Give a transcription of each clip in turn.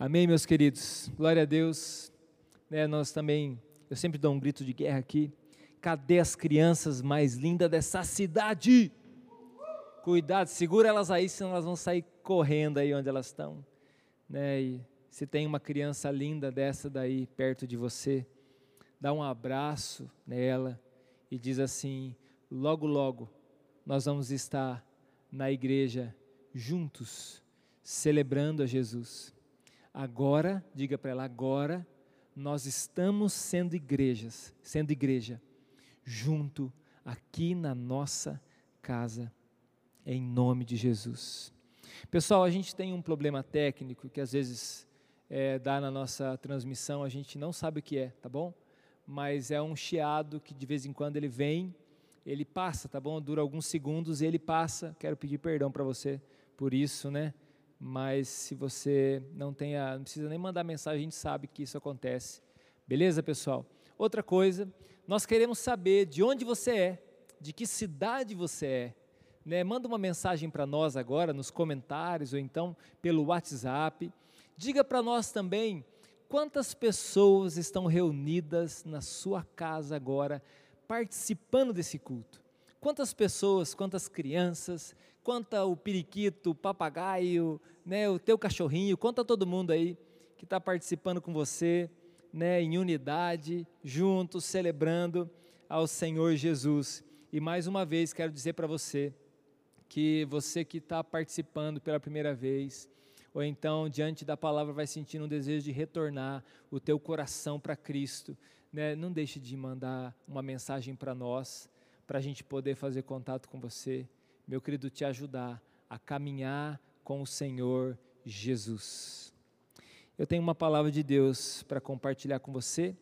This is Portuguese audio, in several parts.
Amém, meus queridos. Glória a Deus. Né, nós também, eu sempre dou um grito de guerra aqui. Cadê as crianças mais lindas dessa cidade? Cuidado, segura elas aí, senão elas vão sair correndo aí onde elas estão. Né? E se tem uma criança linda dessa daí perto de você, dá um abraço nela e diz assim: logo, logo nós vamos estar na igreja juntos, celebrando a Jesus. Agora, diga para ela, agora nós estamos sendo igrejas, sendo igreja, junto aqui na nossa casa, em nome de Jesus. Pessoal, a gente tem um problema técnico que às vezes é, dá na nossa transmissão, a gente não sabe o que é, tá bom? Mas é um chiado que de vez em quando ele vem, ele passa, tá bom? Dura alguns segundos e ele passa. Quero pedir perdão para você por isso, né? Mas se você não tenha, não precisa nem mandar mensagem, a gente sabe que isso acontece. Beleza, pessoal? Outra coisa, nós queremos saber de onde você é, de que cidade você é. Né? Manda uma mensagem para nós agora nos comentários ou então pelo WhatsApp. Diga para nós também quantas pessoas estão reunidas na sua casa agora participando desse culto. Quantas pessoas, quantas crianças, quanta o periquito, o papagaio, né, o teu cachorrinho, conta todo mundo aí que está participando com você, né, em unidade, juntos, celebrando ao Senhor Jesus. E mais uma vez quero dizer para você, que você que está participando pela primeira vez, ou então diante da palavra vai sentindo um desejo de retornar o teu coração para Cristo, né? não deixe de mandar uma mensagem para nós, para a gente poder fazer contato com você, meu querido, te ajudar a caminhar com o Senhor Jesus. Eu tenho uma palavra de Deus para compartilhar com você.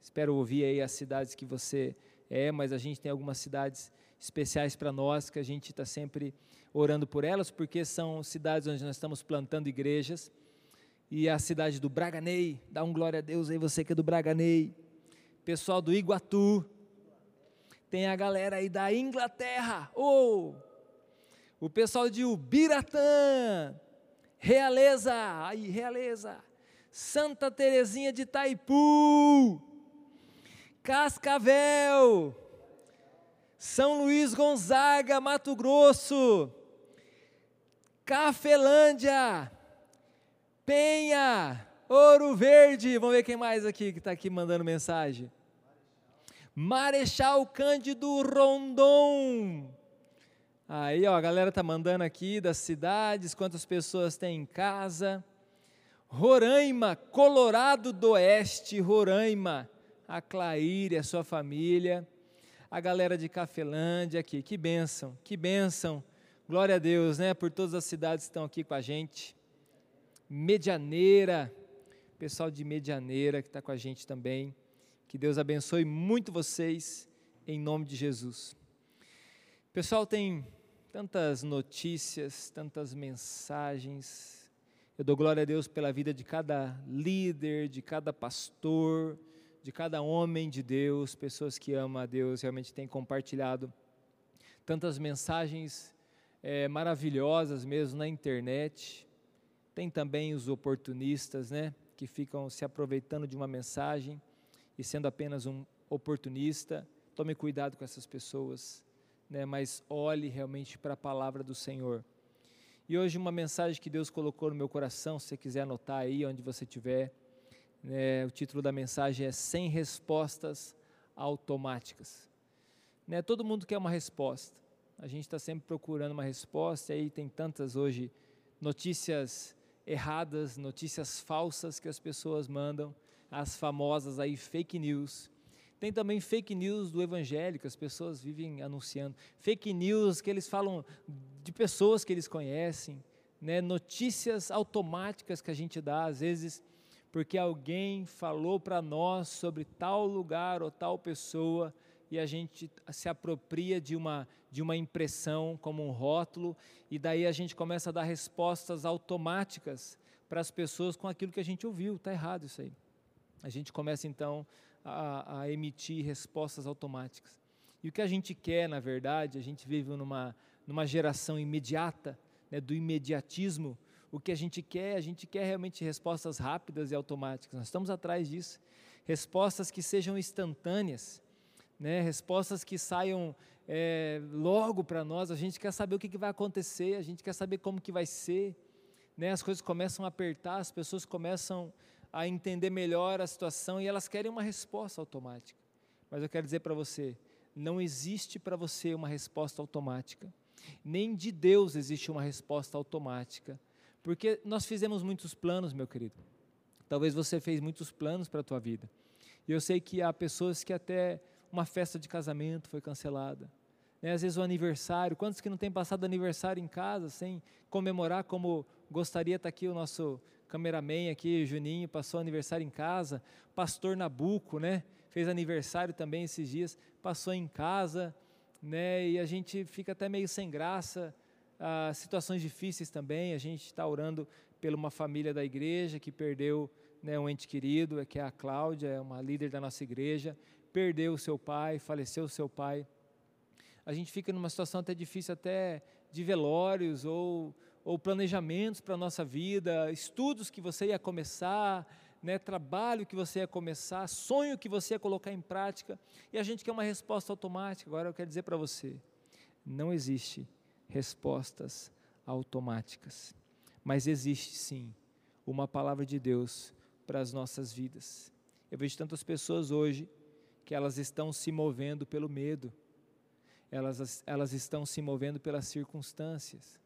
Espero ouvir aí as cidades que você é, mas a gente tem algumas cidades especiais para nós, que a gente está sempre orando por elas, porque são cidades onde nós estamos plantando igrejas. E a cidade do Braganei, dá um glória a Deus aí, você que é do Braganei. Pessoal do Iguatu, tem a galera aí da Inglaterra, oh! o pessoal de Ubiratã, Realeza, aí, Realeza, Santa Terezinha de Taipu, Cascavel, são Luís Gonzaga, Mato Grosso, Cafelândia, Penha, Ouro Verde. Vamos ver quem mais aqui que está aqui mandando mensagem. Marechal Cândido Rondon. Aí, ó, a galera tá mandando aqui das cidades, quantas pessoas tem em casa. Roraima, Colorado do Oeste, Roraima. A Claire, a sua família a galera de Cafelândia aqui. Que bênção, que bênção. Glória a Deus, né? Por todas as cidades que estão aqui com a gente. Medianeira, pessoal de Medianeira que está com a gente também. Que Deus abençoe muito vocês, em nome de Jesus. Pessoal, tem tantas notícias, tantas mensagens. Eu dou glória a Deus pela vida de cada líder, de cada pastor, de cada homem de Deus, pessoas que amam a Deus, realmente têm compartilhado tantas mensagens é, maravilhosas mesmo na internet. Tem também os oportunistas, né, que ficam se aproveitando de uma mensagem e sendo apenas um oportunista. Tome cuidado com essas pessoas, né, mas olhe realmente para a palavra do Senhor. E hoje uma mensagem que Deus colocou no meu coração, se você quiser anotar aí onde você estiver, né, o título da mensagem é Sem Respostas Automáticas. Né, todo mundo quer uma resposta. A gente está sempre procurando uma resposta, e aí tem tantas hoje notícias erradas, notícias falsas que as pessoas mandam, as famosas aí fake news. Tem também fake news do evangelho, que as pessoas vivem anunciando. Fake news que eles falam de pessoas que eles conhecem, né? notícias automáticas que a gente dá, às vezes porque alguém falou para nós sobre tal lugar ou tal pessoa e a gente se apropria de uma, de uma impressão como um rótulo e daí a gente começa a dar respostas automáticas para as pessoas com aquilo que a gente ouviu. Está errado isso aí. A gente começa então a, a emitir respostas automáticas. E o que a gente quer, na verdade, a gente vive numa, numa geração imediata, né, do imediatismo, o que a gente quer, a gente quer realmente respostas rápidas e automáticas. Nós estamos atrás disso. Respostas que sejam instantâneas, né? respostas que saiam é, logo para nós. A gente quer saber o que, que vai acontecer, a gente quer saber como que vai ser. Né? As coisas começam a apertar, as pessoas começam a entender melhor a situação e elas querem uma resposta automática. Mas eu quero dizer para você, não existe para você uma resposta automática. Nem de Deus existe uma resposta automática. Porque nós fizemos muitos planos, meu querido. Talvez você fez muitos planos para a tua vida. E eu sei que há pessoas que até uma festa de casamento foi cancelada. Né? Às vezes o aniversário, quantos que não têm passado aniversário em casa sem comemorar como gostaria estar tá aqui o nosso cameraman aqui, Juninho, passou aniversário em casa, pastor Nabuco, né? Fez aniversário também esses dias, passou em casa, né? E a gente fica até meio sem graça, ah, situações difíceis também. A gente está orando pela uma família da igreja que perdeu né, um ente querido, que é a Cláudia, é uma líder da nossa igreja, perdeu o seu pai, faleceu o seu pai. A gente fica numa situação até difícil, até de velórios ou, ou planejamentos para a nossa vida, estudos que você ia começar, né, trabalho que você ia começar, sonho que você ia colocar em prática, e a gente quer uma resposta automática. Agora eu quero dizer para você, não existe respostas automáticas, mas existe sim uma palavra de Deus para as nossas vidas. Eu vejo tantas pessoas hoje que elas estão se movendo pelo medo, elas, elas estão se movendo pelas circunstâncias,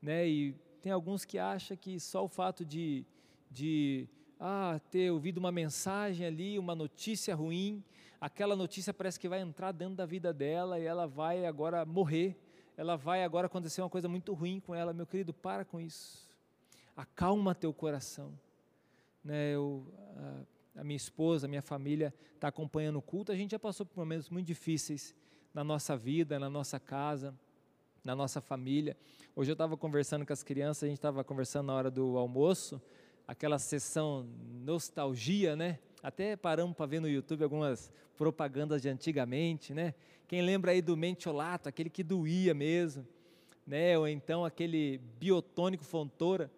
né? E tem alguns que acham que só o fato de, de ah, ter ouvido uma mensagem ali, uma notícia ruim, aquela notícia parece que vai entrar dentro da vida dela e ela vai agora morrer, ela vai agora acontecer uma coisa muito ruim com ela. Meu querido, para com isso. Acalma teu coração. Né, eu, a, a minha esposa, a minha família está acompanhando o culto. A gente já passou por momentos muito difíceis na nossa vida, na nossa casa, na nossa família. Hoje eu estava conversando com as crianças, a gente estava conversando na hora do almoço aquela sessão nostalgia, né? Até paramos para ver no YouTube algumas propagandas de antigamente, né? Quem lembra aí do mentiolato, aquele que doía mesmo, né? Ou então aquele biotônico Fontoura,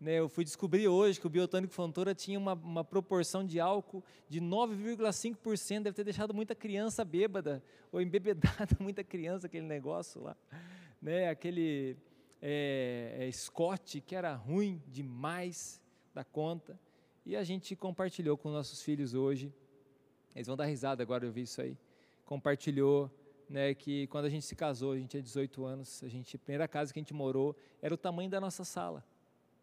né? Eu fui descobrir hoje que o biotônico Fontoura tinha uma, uma proporção de álcool de 9,5%, deve ter deixado muita criança bêbada ou embebedada muita criança aquele negócio lá, né? Aquele é, é, Scott que era ruim demais, da conta. E a gente compartilhou com nossos filhos hoje. Eles vão dar risada agora eu vi isso aí. Compartilhou né, que quando a gente se casou, a gente tinha 18 anos, a gente, a primeira casa que a gente morou era o tamanho da nossa sala,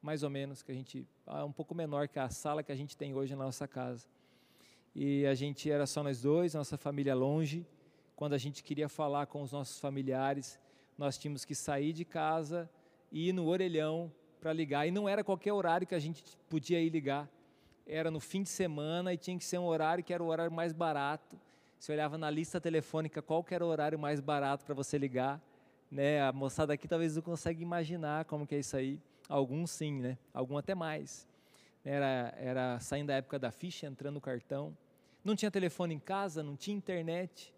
mais ou menos, que a gente ah, um pouco menor que a sala que a gente tem hoje na nossa casa. E a gente era só nós dois, nossa família longe. Quando a gente queria falar com os nossos familiares, nós tínhamos que sair de casa e ir no orelhão para ligar. E não era qualquer horário que a gente podia ir ligar. Era no fim de semana e tinha que ser um horário que era o horário mais barato. Você olhava na lista telefônica qual que era o horário mais barato para você ligar. Né? A moçada aqui talvez não consiga imaginar como que é isso aí. Alguns sim, né? Algum até mais. Era, era saindo da época da ficha, entrando no cartão. Não tinha telefone em casa, não tinha internet.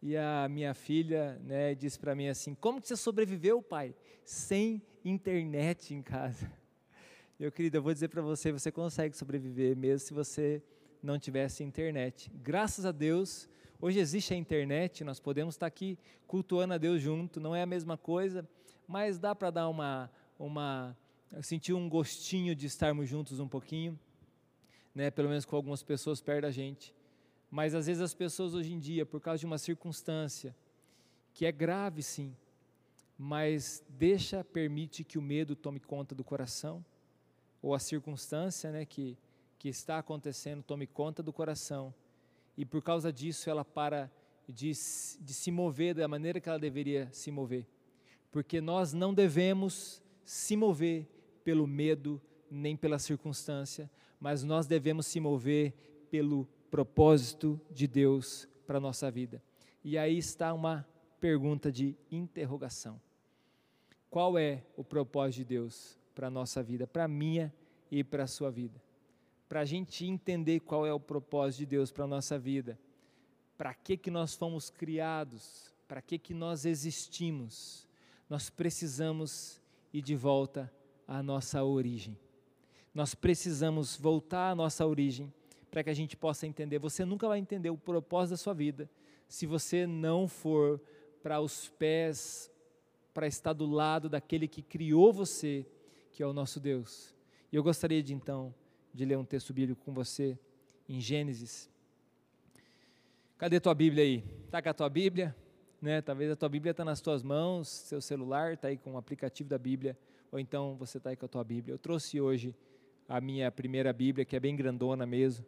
E a minha filha né, disse para mim assim: Como que você sobreviveu, pai? Sem internet em casa. Meu querido, eu vou dizer para você: você consegue sobreviver mesmo se você não tivesse internet. Graças a Deus, hoje existe a internet, nós podemos estar aqui cultuando a Deus junto, não é a mesma coisa, mas dá para dar uma, uma. sentir um gostinho de estarmos juntos um pouquinho, né, pelo menos com algumas pessoas perto da gente. Mas às vezes as pessoas hoje em dia, por causa de uma circunstância que é grave sim, mas deixa, permite que o medo tome conta do coração, ou a circunstância né, que, que está acontecendo tome conta do coração, e por causa disso ela para de, de se mover da maneira que ela deveria se mover, porque nós não devemos se mover pelo medo nem pela circunstância, mas nós devemos se mover pelo propósito de Deus para a nossa vida. E aí está uma pergunta de interrogação: Qual é o propósito de Deus para a nossa vida, para a minha e para a sua vida? Para a gente entender qual é o propósito de Deus para a nossa vida, para que, que nós fomos criados, para que, que nós existimos, nós precisamos ir de volta à nossa origem. Nós precisamos voltar à nossa origem para que a gente possa entender. Você nunca vai entender o propósito da sua vida se você não for para os pés, para estar do lado daquele que criou você, que é o nosso Deus. E eu gostaria de então de ler um texto bíblico com você em Gênesis. Cadê tua Bíblia aí? Tá com a tua Bíblia? Né? Talvez a tua Bíblia está nas tuas mãos, seu celular está aí com o aplicativo da Bíblia, ou então você está aí com a tua Bíblia. Eu trouxe hoje a minha primeira Bíblia, que é bem grandona mesmo,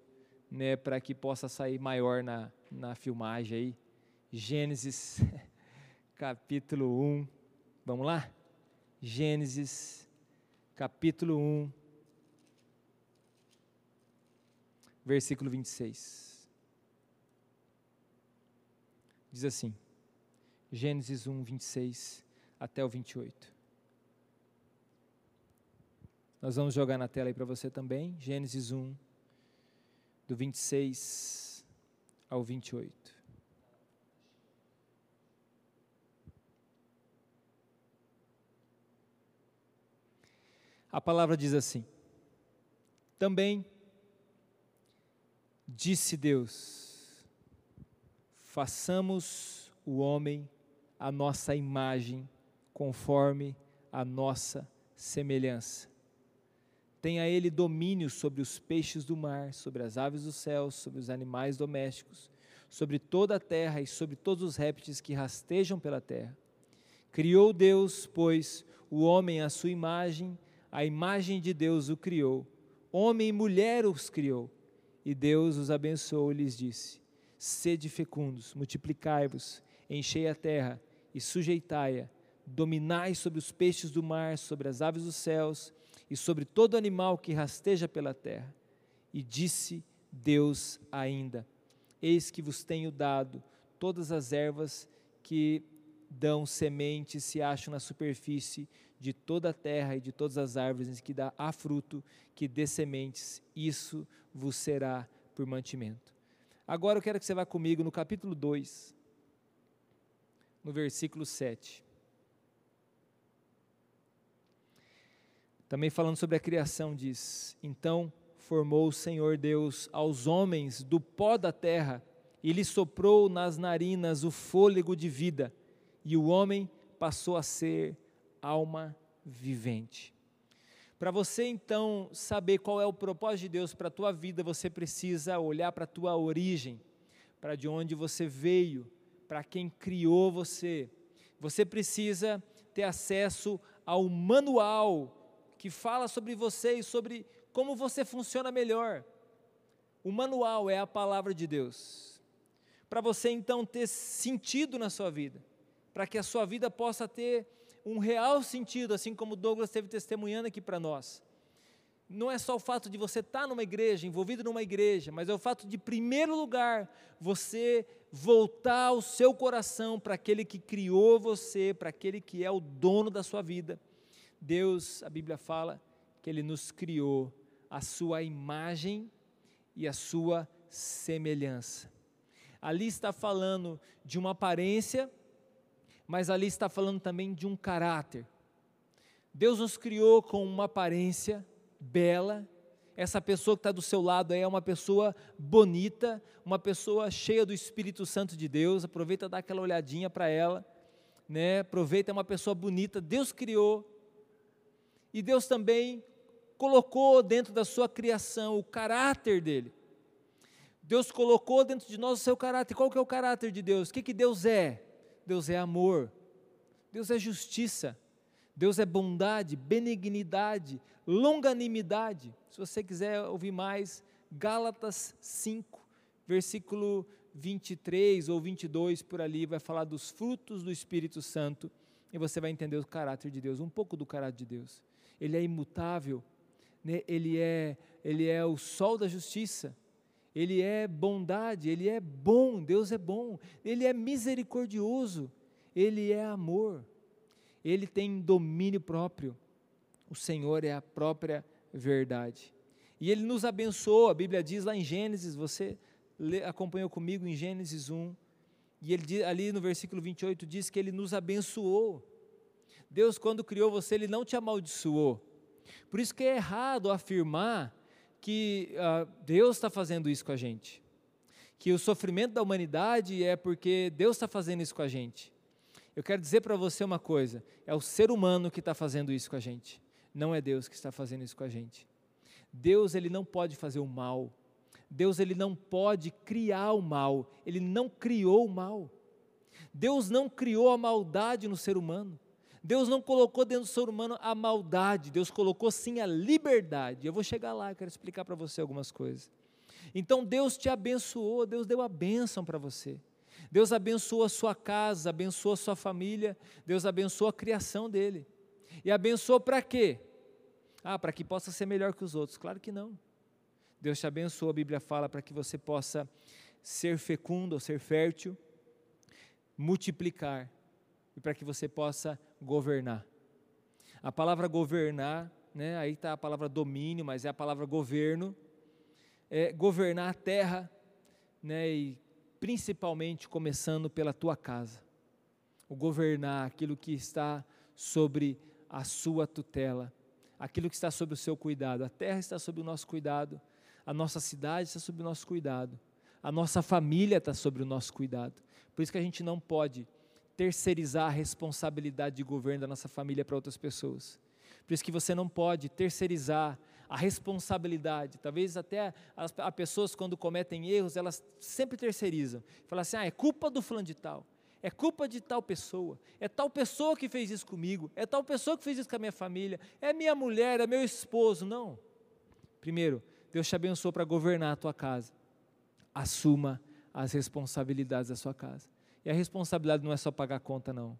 né, para que possa sair maior na, na filmagem aí. Gênesis, capítulo 1. Vamos lá? Gênesis, capítulo 1, versículo 26. Diz assim, Gênesis 1, 26 até o 28. Nós vamos jogar na tela aí para você também, Gênesis 1, do 26 ao 28. A palavra diz assim: Também disse Deus: façamos o homem a nossa imagem, conforme a nossa semelhança Tenha ele domínio sobre os peixes do mar, sobre as aves dos céus, sobre os animais domésticos, sobre toda a terra e sobre todos os répteis que rastejam pela terra. Criou Deus, pois, o homem à sua imagem, a imagem de Deus o criou. Homem e mulher os criou. E Deus os abençoou e lhes disse: Sede fecundos, multiplicai-vos, enchei a terra e sujeitai-a, dominai sobre os peixes do mar, sobre as aves dos céus e sobre todo animal que rasteja pela terra. E disse Deus ainda: Eis que vos tenho dado todas as ervas que dão semente e se acham na superfície de toda a terra e de todas as árvores que dá a fruto, que dê sementes, isso vos será por mantimento. Agora eu quero que você vá comigo no capítulo 2, no versículo 7. Também falando sobre a criação, diz: Então formou o Senhor Deus aos homens do pó da terra e lhe soprou nas narinas o fôlego de vida, e o homem passou a ser alma vivente. Para você então saber qual é o propósito de Deus para a tua vida, você precisa olhar para a tua origem, para de onde você veio, para quem criou você. Você precisa ter acesso ao manual que fala sobre você e sobre como você funciona melhor. O manual é a palavra de Deus. Para você então ter sentido na sua vida, para que a sua vida possa ter um real sentido, assim como Douglas esteve testemunhando aqui para nós. Não é só o fato de você estar numa igreja, envolvido numa igreja, mas é o fato de, em primeiro lugar, você voltar o seu coração para aquele que criou você, para aquele que é o dono da sua vida Deus, a Bíblia fala que Ele nos criou a sua imagem e a sua semelhança. Ali está falando de uma aparência, mas ali está falando também de um caráter. Deus nos criou com uma aparência bela. Essa pessoa que está do seu lado é uma pessoa bonita, uma pessoa cheia do Espírito Santo de Deus. Aproveita dar aquela olhadinha para ela, né? Aproveita é uma pessoa bonita. Deus criou e Deus também colocou dentro da sua criação o caráter dele. Deus colocou dentro de nós o seu caráter. Qual que é o caráter de Deus? O que, que Deus é? Deus é amor. Deus é justiça. Deus é bondade, benignidade, longanimidade. Se você quiser ouvir mais, Gálatas 5, versículo 23 ou 22 por ali, vai falar dos frutos do Espírito Santo e você vai entender o caráter de Deus, um pouco do caráter de Deus ele é imutável, né? ele, é, ele é o sol da justiça, ele é bondade, ele é bom, Deus é bom, ele é misericordioso, ele é amor, ele tem domínio próprio, o Senhor é a própria verdade. E ele nos abençoou, a Bíblia diz lá em Gênesis, você acompanhou comigo em Gênesis 1, e ele ali no versículo 28 diz que ele nos abençoou. Deus, quando criou você, Ele não te amaldiçoou. Por isso que é errado afirmar que uh, Deus está fazendo isso com a gente, que o sofrimento da humanidade é porque Deus está fazendo isso com a gente. Eu quero dizer para você uma coisa: é o ser humano que está fazendo isso com a gente, não é Deus que está fazendo isso com a gente. Deus ele não pode fazer o mal. Deus ele não pode criar o mal. Ele não criou o mal. Deus não criou a maldade no ser humano. Deus não colocou dentro do ser humano a maldade, Deus colocou sim a liberdade. Eu vou chegar lá, quero explicar para você algumas coisas. Então Deus te abençoou, Deus deu a bênção para você. Deus abençoou a sua casa, abençoou a sua família, Deus abençoou a criação dele. E abençoou para quê? Ah, para que possa ser melhor que os outros. Claro que não. Deus te abençoou, a Bíblia fala, para que você possa ser fecundo ou ser fértil, multiplicar e para que você possa governar. A palavra governar, né, aí está a palavra domínio, mas é a palavra governo, é governar a terra, né, e principalmente começando pela tua casa. O governar aquilo que está sobre a sua tutela, aquilo que está sob o seu cuidado. A terra está sob o nosso cuidado, a nossa cidade está sob o nosso cuidado, a nossa família está sob o nosso cuidado. Por isso que a gente não pode terceirizar a responsabilidade de governo da nossa família para outras pessoas. Por isso que você não pode terceirizar a responsabilidade. Talvez até as, as pessoas, quando cometem erros, elas sempre terceirizam. Falam assim: ah, é culpa do fulano de tal. É culpa de tal pessoa, é tal pessoa que fez isso comigo, é tal pessoa que fez isso com a minha família, é minha mulher, é meu esposo. Não. Primeiro, Deus te abençoou para governar a tua casa. Assuma as responsabilidades da sua casa. E a responsabilidade não é só pagar a conta, não.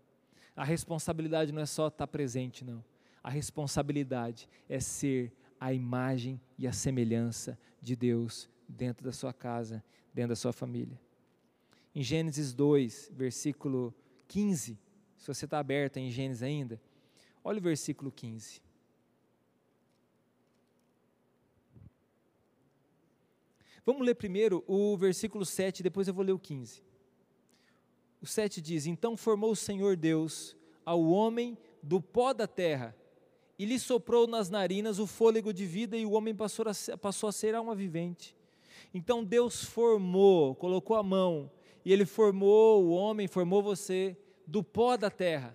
A responsabilidade não é só estar presente, não. A responsabilidade é ser a imagem e a semelhança de Deus dentro da sua casa, dentro da sua família. Em Gênesis 2, versículo 15, se você está aberto em Gênesis ainda, olha o versículo 15. Vamos ler primeiro o versículo 7, depois eu vou ler o 15. O 7 diz: Então formou o Senhor Deus ao homem do pó da terra e lhe soprou nas narinas o fôlego de vida, e o homem passou a, passou a ser alma vivente. Então Deus formou, colocou a mão, e Ele formou o homem, formou você do pó da terra.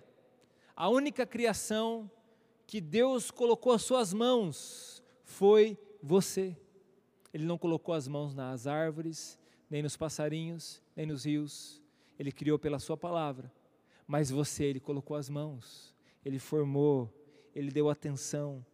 A única criação que Deus colocou as suas mãos foi você. Ele não colocou as mãos nas árvores, nem nos passarinhos, nem nos rios, ele criou pela Sua palavra, mas você, Ele colocou as mãos, Ele formou, Ele deu atenção,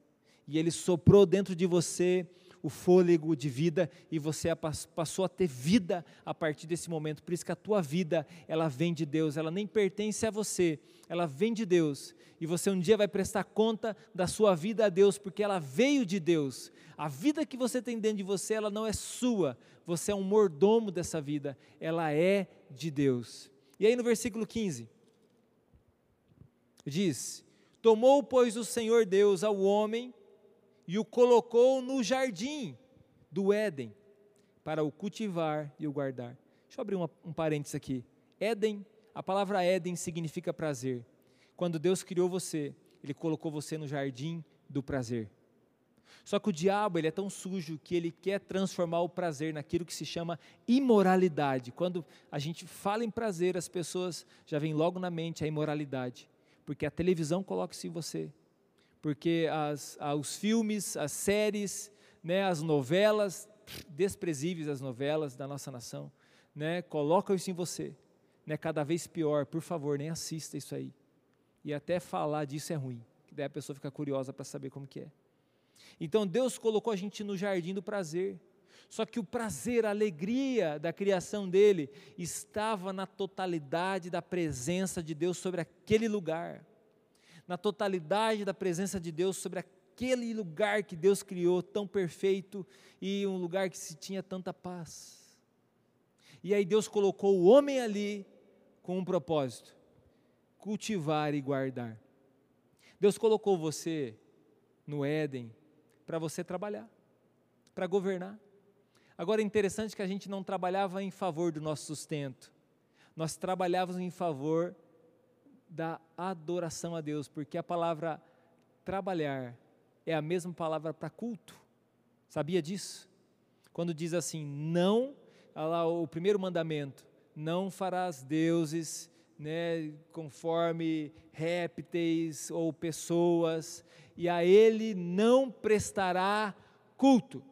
e Ele soprou dentro de você o fôlego de vida e você passou a ter vida a partir desse momento. Por isso que a tua vida, ela vem de Deus, ela nem pertence a você, ela vem de Deus. E você um dia vai prestar conta da sua vida a Deus, porque ela veio de Deus. A vida que você tem dentro de você, ela não é sua. Você é um mordomo dessa vida, ela é de Deus. E aí no versículo 15, diz: Tomou, pois, o Senhor Deus ao homem e o colocou no jardim do Éden para o cultivar e o guardar. Deixa eu abrir uma, um parênteses aqui. Éden, a palavra Éden significa prazer. Quando Deus criou você, Ele colocou você no jardim do prazer. Só que o diabo ele é tão sujo que ele quer transformar o prazer naquilo que se chama imoralidade. Quando a gente fala em prazer, as pessoas já vem logo na mente a imoralidade, porque a televisão coloca isso em você, porque as, os filmes, as séries, né, as novelas, desprezíveis as novelas da nossa nação, né, colocam isso em você, né, cada vez pior. Por favor, nem assista isso aí. E até falar disso é ruim, que daí a pessoa fica curiosa para saber como que é. Então Deus colocou a gente no jardim do prazer. Só que o prazer, a alegria da criação dele estava na totalidade da presença de Deus sobre aquele lugar. Na totalidade da presença de Deus sobre aquele lugar que Deus criou tão perfeito e um lugar que se tinha tanta paz. E aí Deus colocou o homem ali com um propósito: cultivar e guardar. Deus colocou você no Éden para você trabalhar, para governar. Agora é interessante que a gente não trabalhava em favor do nosso sustento, nós trabalhávamos em favor da adoração a Deus, porque a palavra trabalhar é a mesma palavra para culto. Sabia disso? Quando diz assim, não, lá o primeiro mandamento, não farás deuses né, conforme répteis ou pessoas, e a ele não prestará culto.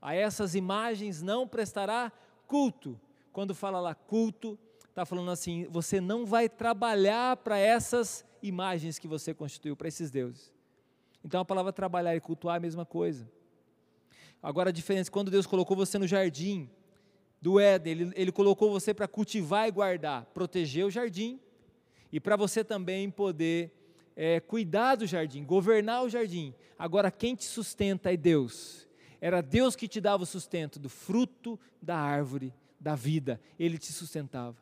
A essas imagens não prestará culto. Quando fala lá culto, está falando assim: você não vai trabalhar para essas imagens que você constituiu, para esses deuses. Então a palavra trabalhar e cultuar é a mesma coisa. Agora a diferença, quando Deus colocou você no jardim do Éden, Ele, ele colocou você para cultivar e guardar, proteger o jardim, e para você também poder é, cuidar do jardim, governar o jardim. Agora quem te sustenta é Deus. Era Deus que te dava o sustento do fruto da árvore da vida, Ele te sustentava.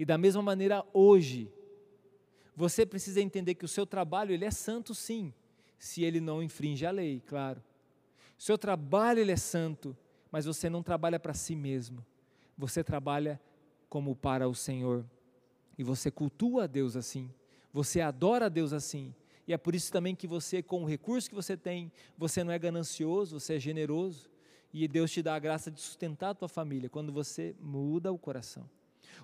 E da mesma maneira hoje, você precisa entender que o seu trabalho ele é santo sim, se ele não infringe a lei, claro. O seu trabalho ele é santo, mas você não trabalha para si mesmo. Você trabalha como para o Senhor. E você cultua a Deus assim. Você adora a Deus assim. E é por isso também que você, com o recurso que você tem, você não é ganancioso, você é generoso. E Deus te dá a graça de sustentar a tua família quando você muda o coração.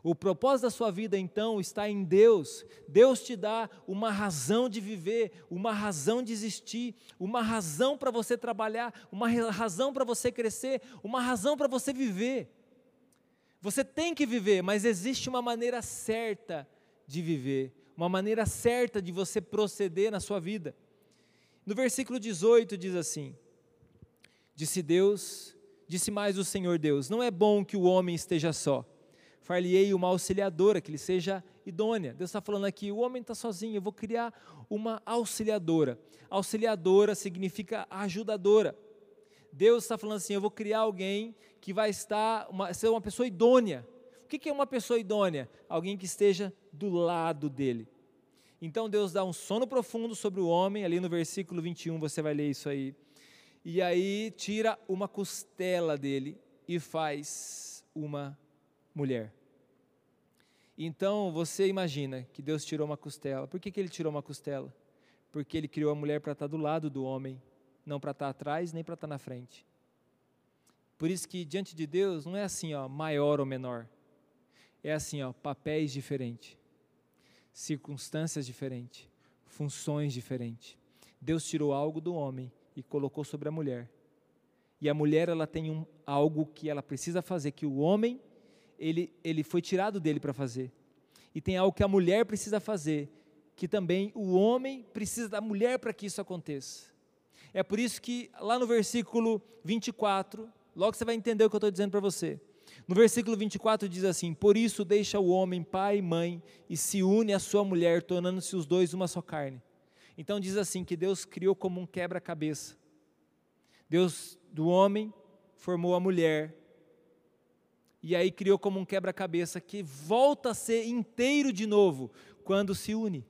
O propósito da sua vida então está em Deus. Deus te dá uma razão de viver, uma razão de existir, uma razão para você trabalhar, uma razão para você crescer, uma razão para você viver. Você tem que viver, mas existe uma maneira certa de viver, uma maneira certa de você proceder na sua vida. No versículo 18 diz assim: Disse Deus, disse mais o Senhor Deus: Não é bom que o homem esteja só far-lhe-ei uma auxiliadora, que lhe seja idônea. Deus está falando aqui, o homem está sozinho, eu vou criar uma auxiliadora. Auxiliadora significa ajudadora. Deus está falando assim, eu vou criar alguém que vai estar, uma, ser uma pessoa idônea. O que é uma pessoa idônea? Alguém que esteja do lado dele. Então Deus dá um sono profundo sobre o homem, ali no versículo 21 você vai ler isso aí. E aí tira uma costela dele e faz uma mulher. Então você imagina que Deus tirou uma costela. Por que, que ele tirou uma costela? Porque ele criou a mulher para estar do lado do homem, não para estar atrás nem para estar na frente. Por isso que diante de Deus não é assim, ó, maior ou menor. É assim, ó, papéis diferentes, circunstâncias diferentes, funções diferentes. Deus tirou algo do homem e colocou sobre a mulher. E a mulher ela tem um, algo que ela precisa fazer que o homem ele, ele foi tirado dele para fazer. E tem algo que a mulher precisa fazer, que também o homem precisa da mulher para que isso aconteça. É por isso que lá no versículo 24, logo você vai entender o que eu estou dizendo para você. No versículo 24 diz assim: Por isso deixa o homem pai e mãe e se une à sua mulher, tornando-se os dois uma só carne. Então diz assim: que Deus criou como um quebra-cabeça. Deus do homem formou a mulher e aí criou como um quebra-cabeça que volta a ser inteiro de novo quando se une.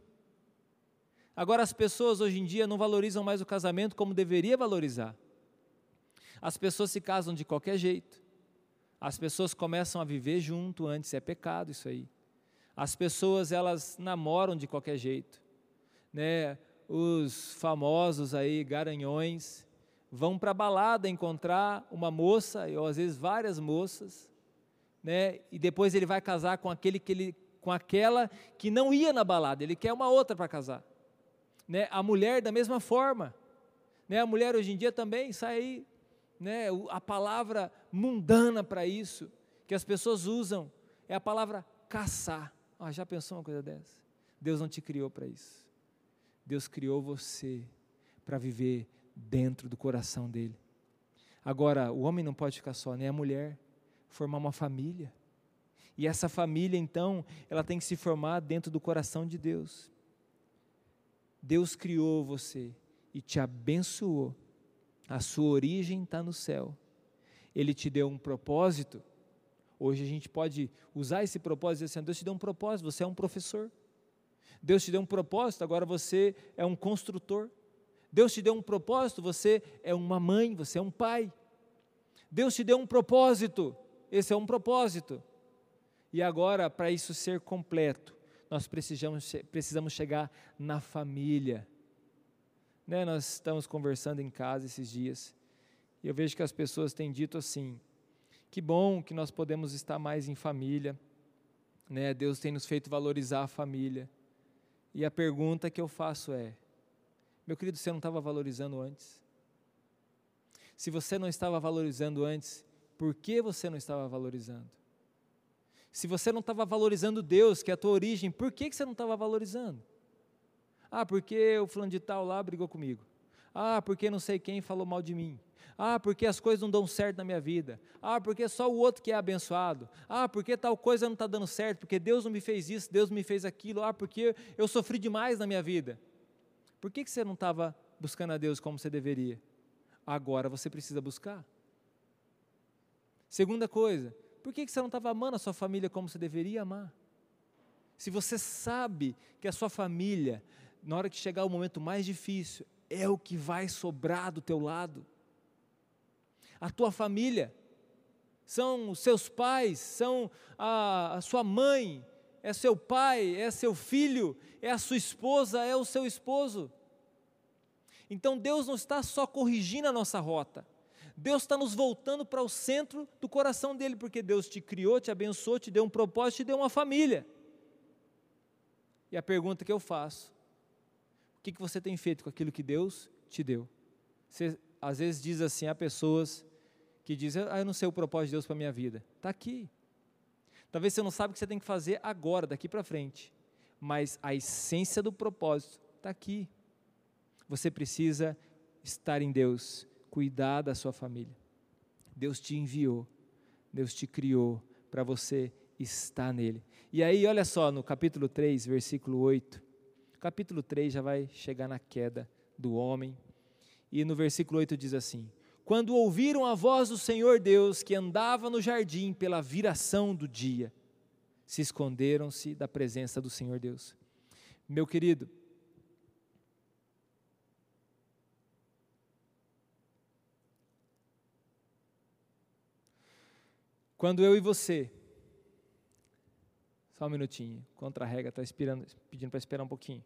Agora as pessoas hoje em dia não valorizam mais o casamento como deveria valorizar. As pessoas se casam de qualquer jeito. As pessoas começam a viver junto antes é pecado isso aí. As pessoas elas namoram de qualquer jeito, né? Os famosos aí garanhões vão para a balada encontrar uma moça ou às vezes várias moças né? E depois ele vai casar com aquele que ele, com aquela que não ia na balada, ele quer uma outra para casar, né? A mulher da mesma forma, né? A mulher hoje em dia também sai né? A palavra mundana para isso que as pessoas usam é a palavra caçar. Ah, já pensou uma coisa dessa? Deus não te criou para isso. Deus criou você para viver dentro do coração dele. Agora, o homem não pode ficar só, nem a mulher formar uma família. E essa família, então, ela tem que se formar dentro do coração de Deus. Deus criou você e te abençoou. A sua origem está no céu. Ele te deu um propósito. Hoje a gente pode usar esse propósito e dizer assim: Deus te deu um propósito, você é um professor. Deus te deu um propósito, agora você é um construtor. Deus te deu um propósito, você é uma mãe, você é um pai. Deus te deu um propósito, esse é um propósito. E agora, para isso ser completo, nós precisamos, precisamos chegar na família. Né, nós estamos conversando em casa esses dias e eu vejo que as pessoas têm dito assim: que bom que nós podemos estar mais em família, né? Deus tem nos feito valorizar a família. E a pergunta que eu faço é: meu querido, você não estava valorizando antes? Se você não estava valorizando antes, por que você não estava valorizando? Se você não estava valorizando Deus, que é a tua origem, por que, que você não estava valorizando? Ah, porque o fulano de tal lá brigou comigo. Ah, porque não sei quem falou mal de mim. Ah, porque as coisas não dão certo na minha vida. Ah, porque só o outro que é abençoado. Ah, porque tal coisa não está dando certo, porque Deus não me fez isso, Deus me fez aquilo. Ah, porque eu sofri demais na minha vida. Por que, que você não estava buscando a Deus como você deveria? Agora você precisa buscar. Segunda coisa, por que, você não estava amando a sua família como você deveria amar? Se você sabe que a sua família, na hora que chegar o momento mais difícil, é o que vai sobrar do teu lado, a tua família, são os seus pais, são a, a sua mãe, é seu pai, é seu filho, é a sua esposa, é o seu esposo. Então Deus não está só corrigindo a nossa rota, Deus está nos voltando para o centro do coração dele, porque Deus te criou, te abençoou, te deu um propósito, te deu uma família. E a pergunta que eu faço: o que, que você tem feito com aquilo que Deus te deu? Você às vezes diz assim, há pessoas que dizem, ah, eu não sei o propósito de Deus para a minha vida. Está aqui. Talvez você não saiba o que você tem que fazer agora, daqui para frente. Mas a essência do propósito está aqui. Você precisa estar em Deus, cuidar da sua família. Deus te enviou, Deus te criou para você estar nele. E aí, olha só, no capítulo 3, versículo 8. Capítulo 3 já vai chegar na queda do homem. E no versículo 8 diz assim: Quando ouviram a voz do Senhor Deus que andava no jardim pela viração do dia, se esconderam-se da presença do Senhor Deus. Meu querido, quando eu e você, só um minutinho, contra a regra, está pedindo para esperar um pouquinho.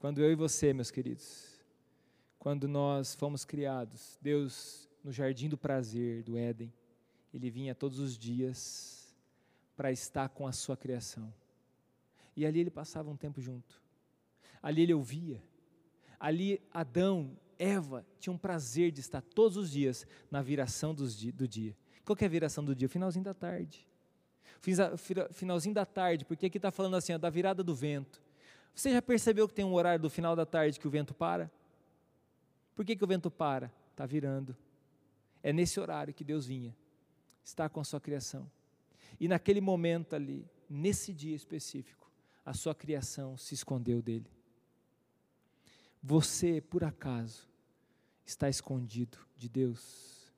Quando eu e você, meus queridos, quando nós fomos criados, Deus, no jardim do prazer, do Éden, Ele vinha todos os dias para estar com a sua criação. E ali ele passava um tempo junto. Ali ele ouvia. Ali Adão, Eva tinham prazer de estar todos os dias na viração do dia. Qual que é a viração do dia? Finalzinho da tarde. Finalzinho da tarde, porque aqui está falando assim, ó, da virada do vento. Você já percebeu que tem um horário do final da tarde que o vento para? Por que, que o vento para? Está virando. É nesse horário que Deus vinha, está com a sua criação. E naquele momento ali, nesse dia específico, a sua criação se escondeu dele. Você, por acaso, está escondido de Deus?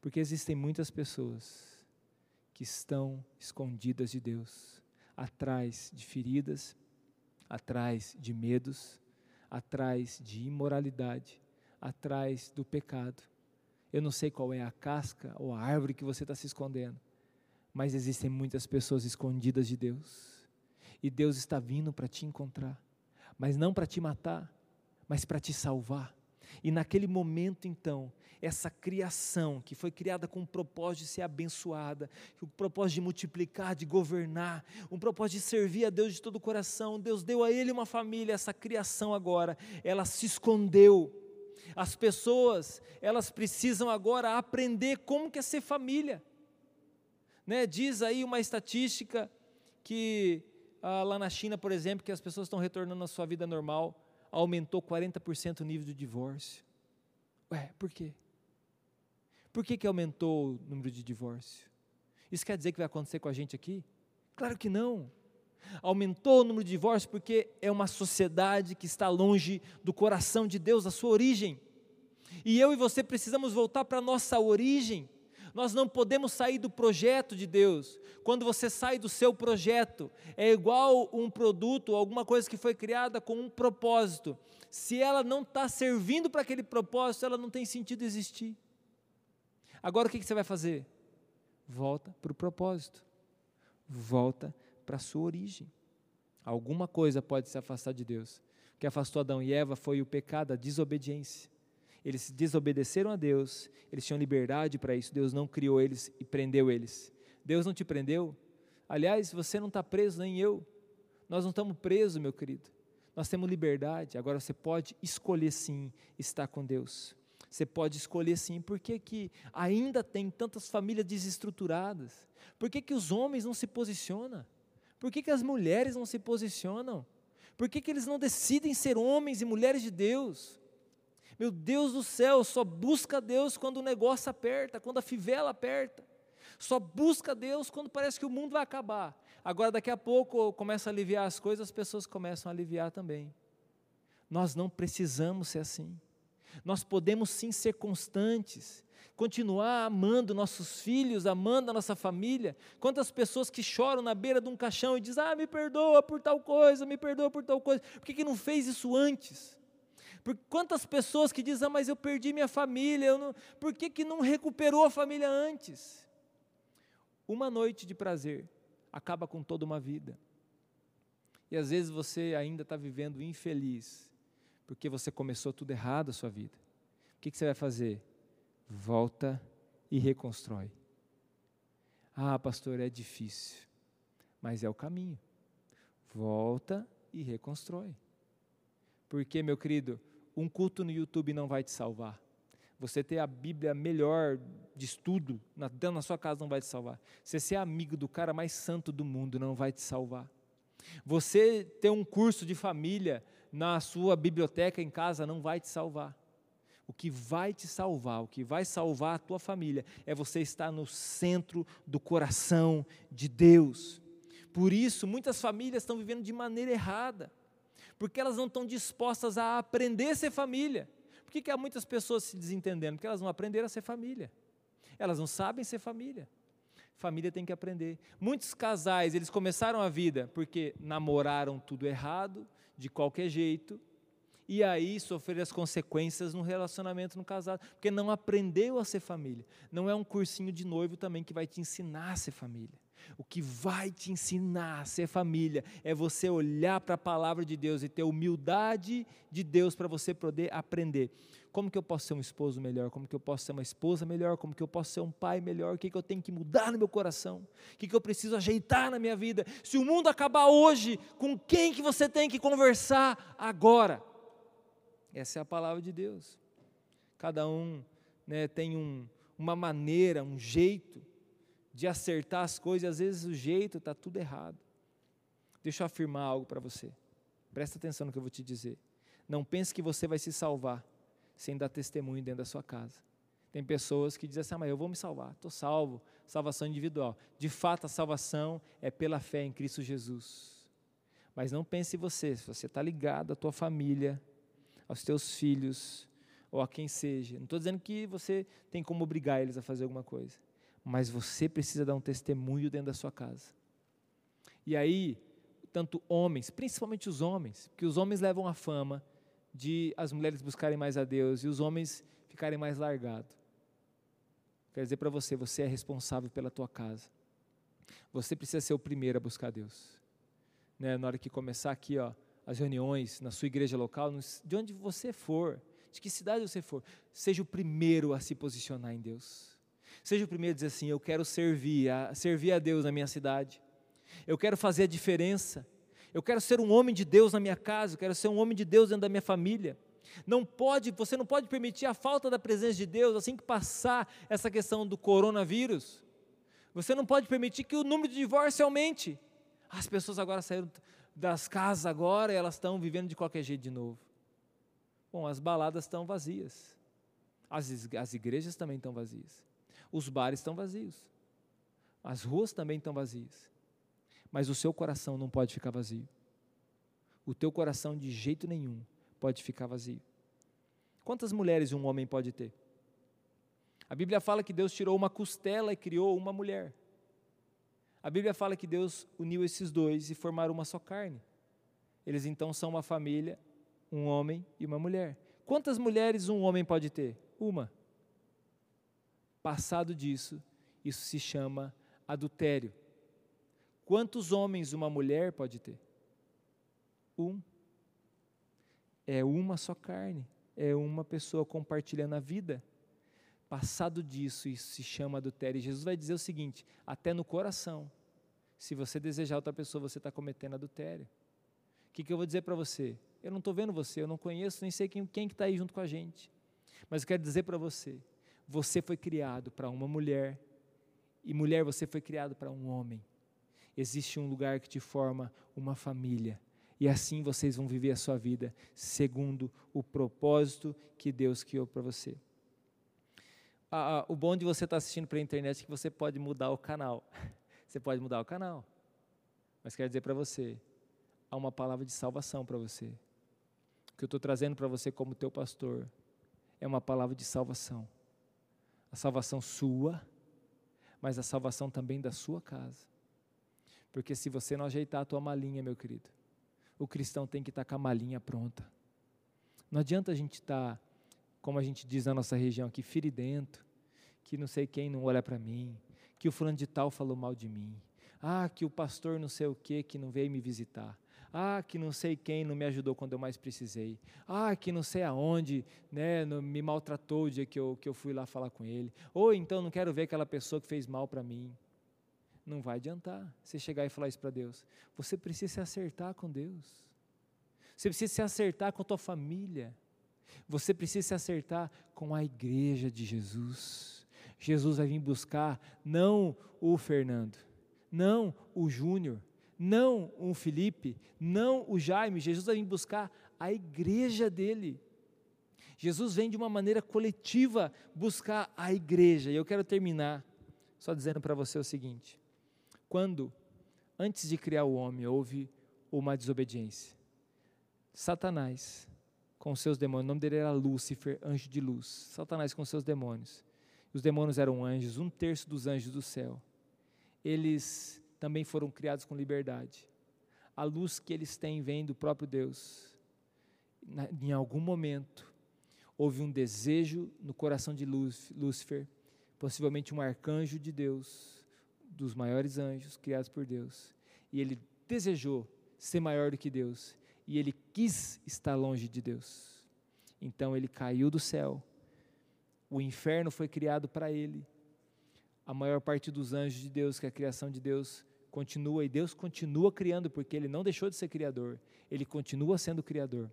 Porque existem muitas pessoas que estão escondidas de Deus, atrás de feridas, atrás de medos, atrás de imoralidade, atrás do pecado. Eu não sei qual é a casca ou a árvore que você está se escondendo, mas existem muitas pessoas escondidas de Deus. E Deus está vindo para te encontrar, mas não para te matar, mas para te salvar. E naquele momento, então, essa criação que foi criada com o propósito de ser abençoada, o propósito de multiplicar, de governar, um propósito de servir a Deus de todo o coração. Deus deu a ele uma família, essa criação agora, ela se escondeu. As pessoas, elas precisam agora aprender como que é ser família. Né? Diz aí uma estatística que ah, lá na China, por exemplo, que as pessoas estão retornando à sua vida normal, aumentou 40% o nível de divórcio. Ué, por quê? Por que, que aumentou o número de divórcio? Isso quer dizer que vai acontecer com a gente aqui? Claro que não. Aumentou o número de divórcios porque é uma sociedade que está longe do coração de Deus, da sua origem. E eu e você precisamos voltar para a nossa origem. Nós não podemos sair do projeto de Deus. Quando você sai do seu projeto, é igual um produto, alguma coisa que foi criada com um propósito. Se ela não está servindo para aquele propósito, ela não tem sentido existir. Agora o que você vai fazer? Volta para o propósito. Volta para a sua origem. Alguma coisa pode se afastar de Deus. O que afastou Adão e Eva foi o pecado, a desobediência. Eles desobedeceram a Deus, eles tinham liberdade para isso, Deus não criou eles e prendeu eles. Deus não te prendeu? Aliás, você não está preso, nem eu. Nós não estamos presos, meu querido. Nós temos liberdade. Agora você pode escolher sim estar com Deus. Você pode escolher sim. Por que, que ainda tem tantas famílias desestruturadas? Por que, que os homens não se posicionam? Por que, que as mulheres não se posicionam? Por que, que eles não decidem ser homens e mulheres de Deus? Meu Deus do céu, só busca Deus quando o negócio aperta, quando a fivela aperta. Só busca Deus quando parece que o mundo vai acabar. Agora, daqui a pouco, começa a aliviar as coisas, as pessoas começam a aliviar também. Nós não precisamos ser assim. Nós podemos sim ser constantes, continuar amando nossos filhos, amando a nossa família. Quantas pessoas que choram na beira de um caixão e dizem: Ah, me perdoa por tal coisa, me perdoa por tal coisa. Por que, que não fez isso antes? Por quantas pessoas que dizem: Ah, mas eu perdi minha família, não... por que, que não recuperou a família antes? Uma noite de prazer acaba com toda uma vida. E às vezes você ainda está vivendo infeliz, porque você começou tudo errado a sua vida. O que, que você vai fazer? Volta e reconstrói. Ah, pastor, é difícil, mas é o caminho. Volta e reconstrói. Porque, meu querido, um culto no YouTube não vai te salvar. Você ter a Bíblia melhor de estudo dentro da sua casa não vai te salvar. Você ser amigo do cara mais santo do mundo não vai te salvar. Você ter um curso de família na sua biblioteca em casa não vai te salvar. O que vai te salvar, o que vai salvar a tua família, é você estar no centro do coração de Deus. Por isso, muitas famílias estão vivendo de maneira errada, porque elas não estão dispostas a aprender a ser família. Por que, que há muitas pessoas se desentendendo? Porque elas não aprenderam a ser família. Elas não sabem ser família. Família tem que aprender. Muitos casais, eles começaram a vida porque namoraram tudo errado, de qualquer jeito, e aí sofrer as consequências no relacionamento no casado, porque não aprendeu a ser família. Não é um cursinho de noivo também que vai te ensinar a ser família. O que vai te ensinar a ser família é você olhar para a palavra de Deus e ter humildade de Deus para você poder aprender. Como que eu posso ser um esposo melhor? Como que eu posso ser uma esposa melhor? Como que eu posso ser um pai melhor? O que, que eu tenho que mudar no meu coração? O que, que eu preciso ajeitar na minha vida? Se o mundo acabar hoje, com quem que você tem que conversar agora? Essa é a palavra de Deus. Cada um né, tem um, uma maneira, um jeito de acertar as coisas, e às vezes o jeito está tudo errado. Deixa eu afirmar algo para você. Presta atenção no que eu vou te dizer. Não pense que você vai se salvar sem dar testemunho dentro da sua casa. Tem pessoas que dizem assim, ah, mas eu vou me salvar, estou salvo, salvação individual. De fato, a salvação é pela fé em Cristo Jesus. Mas não pense você, se você está ligado à tua família, aos teus filhos, ou a quem seja. Não estou dizendo que você tem como obrigar eles a fazer alguma coisa mas você precisa dar um testemunho dentro da sua casa. E aí, tanto homens, principalmente os homens, que os homens levam a fama de as mulheres buscarem mais a Deus e os homens ficarem mais largados. Quero dizer para você, você é responsável pela tua casa. Você precisa ser o primeiro a buscar Deus. Né? Na hora que começar aqui, ó, as reuniões na sua igreja local, de onde você for, de que cidade você for, seja o primeiro a se posicionar em Deus. Seja o primeiro a dizer assim: Eu quero servir, a, servir a Deus na minha cidade. Eu quero fazer a diferença. Eu quero ser um homem de Deus na minha casa. Eu quero ser um homem de Deus dentro da minha família. Não pode, você não pode permitir a falta da presença de Deus assim que passar essa questão do coronavírus. Você não pode permitir que o número de divórcio aumente. As pessoas agora saíram das casas agora e elas estão vivendo de qualquer jeito de novo. Bom, as baladas estão vazias. As, as igrejas também estão vazias. Os bares estão vazios. As ruas também estão vazias. Mas o seu coração não pode ficar vazio. O teu coração de jeito nenhum pode ficar vazio. Quantas mulheres um homem pode ter? A Bíblia fala que Deus tirou uma costela e criou uma mulher. A Bíblia fala que Deus uniu esses dois e formaram uma só carne. Eles então são uma família, um homem e uma mulher. Quantas mulheres um homem pode ter? Uma. Passado disso, isso se chama adultério. Quantos homens uma mulher pode ter? Um. É uma só carne, é uma pessoa compartilhando a vida. Passado disso, isso se chama adultério. E Jesus vai dizer o seguinte: até no coração, se você desejar outra pessoa, você está cometendo adultério. O que, que eu vou dizer para você? Eu não estou vendo você, eu não conheço, nem sei quem, está aí junto com a gente. Mas eu quero dizer para você: você foi criado para uma mulher, e mulher, você foi criado para um homem. Existe um lugar que te forma uma família. E assim vocês vão viver a sua vida segundo o propósito que Deus criou para você. Ah, o bom de você estar tá assistindo pela internet é que você pode mudar o canal. Você pode mudar o canal. Mas quero dizer para você, há uma palavra de salvação para você. O que eu estou trazendo para você como teu pastor é uma palavra de salvação. A salvação sua, mas a salvação também da sua casa. Porque se você não ajeitar a tua malinha, meu querido, o cristão tem que estar com a malinha pronta. Não adianta a gente estar, como a gente diz na nossa região aqui, feridento, que não sei quem não olha para mim, que o fulano de tal falou mal de mim. Ah, que o pastor não sei o que que não veio me visitar. Ah, que não sei quem não me ajudou quando eu mais precisei. Ah, que não sei aonde né, me maltratou o dia que eu, que eu fui lá falar com ele. Ou então não quero ver aquela pessoa que fez mal para mim. Não vai adiantar você chegar e falar isso para Deus. Você precisa se acertar com Deus. Você precisa se acertar com a tua família. Você precisa se acertar com a igreja de Jesus. Jesus vai vir buscar não o Fernando, não o Júnior, não o Felipe, não o Jaime. Jesus vai vir buscar a igreja dele. Jesus vem de uma maneira coletiva buscar a igreja. E eu quero terminar só dizendo para você o seguinte: quando, antes de criar o homem, houve uma desobediência, Satanás, com seus demônios, o nome dele era Lúcifer, anjo de luz. Satanás com seus demônios. Os demônios eram anjos, um terço dos anjos do céu. Eles também foram criados com liberdade. A luz que eles têm vem do próprio Deus. em algum momento, houve um desejo no coração de Lúcifer, possivelmente um arcanjo de Deus, dos maiores anjos criados por Deus. E ele desejou ser maior do que Deus. E ele quis estar longe de Deus. Então ele caiu do céu. O inferno foi criado para ele. A maior parte dos anjos de Deus, que é a criação de Deus, continua e Deus continua criando, porque ele não deixou de ser criador. Ele continua sendo criador.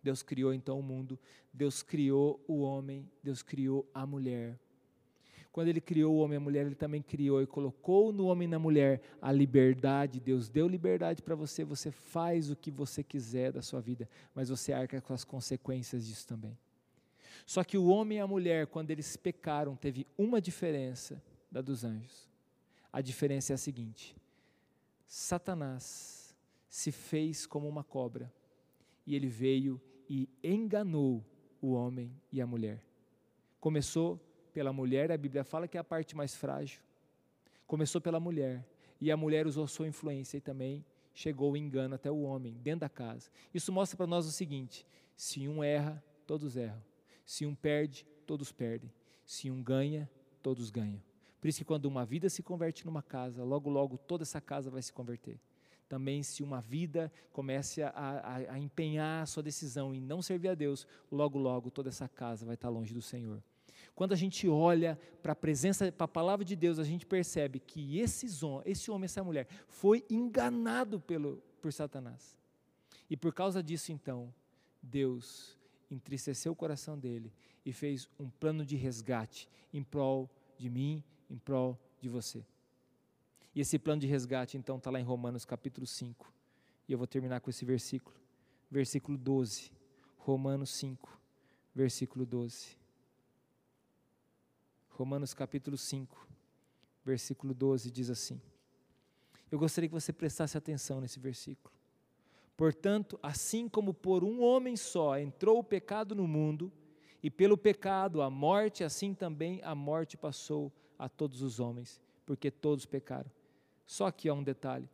Deus criou então o mundo, Deus criou o homem, Deus criou a mulher. Quando ele criou o homem e a mulher, ele também criou e colocou no homem e na mulher a liberdade. Deus deu liberdade para você, você faz o que você quiser da sua vida, mas você arca com as consequências disso também. Só que o homem e a mulher, quando eles pecaram, teve uma diferença da dos anjos. A diferença é a seguinte: Satanás se fez como uma cobra e ele veio e enganou o homem e a mulher. Começou pela mulher, a Bíblia fala que é a parte mais frágil. Começou pela mulher, e a mulher usou sua influência e também chegou o engano até o homem, dentro da casa. Isso mostra para nós o seguinte: se um erra, todos erram. Se um perde, todos perdem. Se um ganha, todos ganham. Por isso que quando uma vida se converte numa casa, logo, logo toda essa casa vai se converter. Também, se uma vida comece a, a, a empenhar a sua decisão em não servir a Deus, logo, logo toda essa casa vai estar longe do Senhor. Quando a gente olha para a presença, para a palavra de Deus, a gente percebe que esses, esse homem, essa mulher, foi enganado pelo, por Satanás. E por causa disso, então, Deus entristeceu o coração dele e fez um plano de resgate em prol de mim, em prol de você. E esse plano de resgate, então, está lá em Romanos capítulo 5. E eu vou terminar com esse versículo. Versículo 12. Romanos 5, versículo 12. Romanos capítulo 5, versículo 12 diz assim. Eu gostaria que você prestasse atenção nesse versículo. Portanto, assim como por um homem só entrou o pecado no mundo, e pelo pecado a morte, assim também a morte passou a todos os homens, porque todos pecaram. Só que há um detalhe.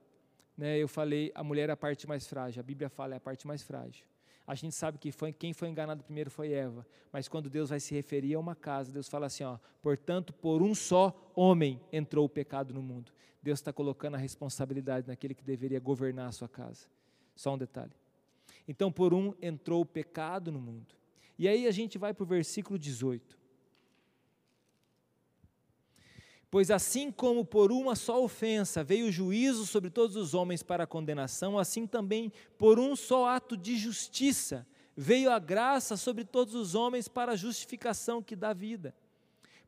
Né, eu falei, a mulher é a parte mais frágil, a Bíblia fala é a parte mais frágil. A gente sabe que foi, quem foi enganado primeiro foi Eva, mas quando Deus vai se referir a uma casa, Deus fala assim: ó, portanto, por um só homem entrou o pecado no mundo. Deus está colocando a responsabilidade naquele que deveria governar a sua casa. Só um detalhe. Então, por um entrou o pecado no mundo. E aí a gente vai para o versículo 18. Pois assim como por uma só ofensa veio o juízo sobre todos os homens para a condenação, assim também por um só ato de justiça veio a graça sobre todos os homens para a justificação que dá vida.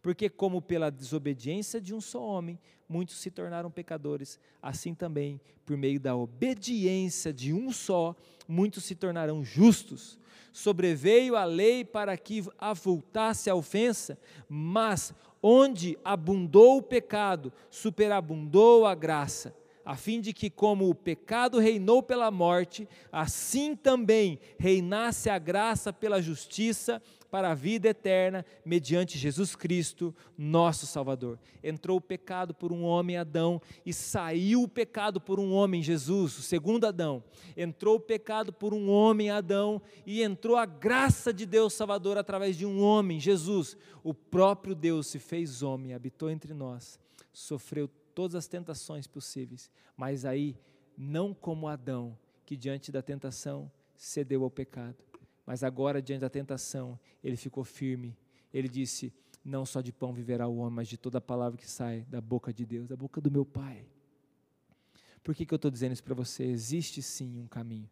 Porque, como pela desobediência de um só homem, muitos se tornaram pecadores, assim também, por meio da obediência de um só, muitos se tornarão justos. Sobreveio a lei para que avultasse a ofensa, mas onde abundou o pecado, superabundou a graça a fim de que, como o pecado reinou pela morte, assim também reinasse a graça pela justiça para a vida eterna, mediante Jesus Cristo, nosso Salvador. Entrou o pecado por um homem, Adão, e saiu o pecado por um homem, Jesus, o segundo Adão. Entrou o pecado por um homem, Adão, e entrou a graça de Deus Salvador através de um homem, Jesus. O próprio Deus se fez homem, habitou entre nós, sofreu todas as tentações possíveis, mas aí, não como Adão, que diante da tentação cedeu ao pecado, mas agora, diante da tentação, ele ficou firme. Ele disse: Não só de pão viverá o homem, mas de toda a palavra que sai da boca de Deus, da boca do meu Pai. Por que, que eu estou dizendo isso para você? Existe sim um caminho,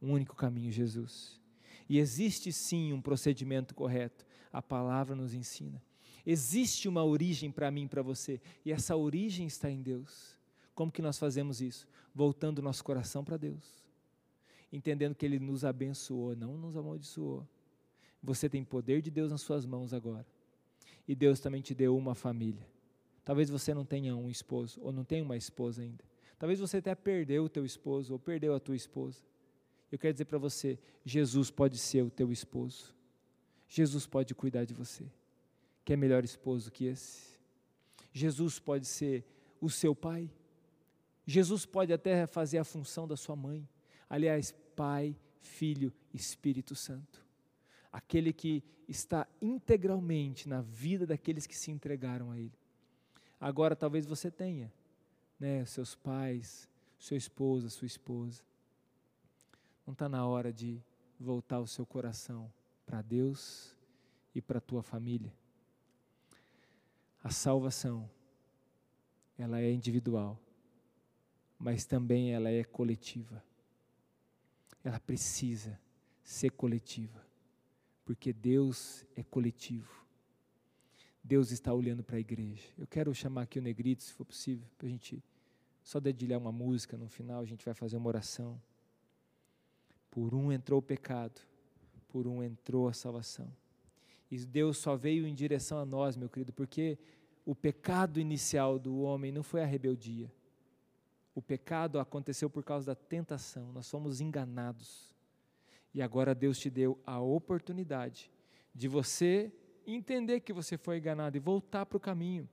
um único caminho, Jesus. E existe sim um procedimento correto. A palavra nos ensina. Existe uma origem para mim para você, e essa origem está em Deus. Como que nós fazemos isso? Voltando nosso coração para Deus, entendendo que Ele nos abençoou, não nos amaldiçoou. Você tem poder de Deus nas suas mãos agora, e Deus também te deu uma família. Talvez você não tenha um esposo, ou não tenha uma esposa ainda. Talvez você até perdeu o teu esposo, ou perdeu a tua esposa. Eu quero dizer para você: Jesus pode ser o teu esposo. Jesus pode cuidar de você. Quer melhor esposo que esse? Jesus pode ser o seu pai. Jesus pode até fazer a função da sua mãe. Aliás, Pai, Filho, Espírito Santo. Aquele que está integralmente na vida daqueles que se entregaram a Ele. Agora, talvez você tenha, né, seus pais, seu esposo, sua esposa. Não está na hora de voltar o seu coração para Deus e para a tua família? A salvação, ela é individual, mas também ela é coletiva. Ela precisa ser coletiva, porque Deus é coletivo. Deus está olhando para a igreja. Eu quero chamar aqui o negrito, se for possível, para a gente só dedilhar uma música no final, a gente vai fazer uma oração. Por um entrou o pecado, por um entrou a salvação. E Deus só veio em direção a nós, meu querido, porque o pecado inicial do homem não foi a rebeldia. O pecado aconteceu por causa da tentação, nós fomos enganados. E agora Deus te deu a oportunidade de você entender que você foi enganado e voltar para o caminho.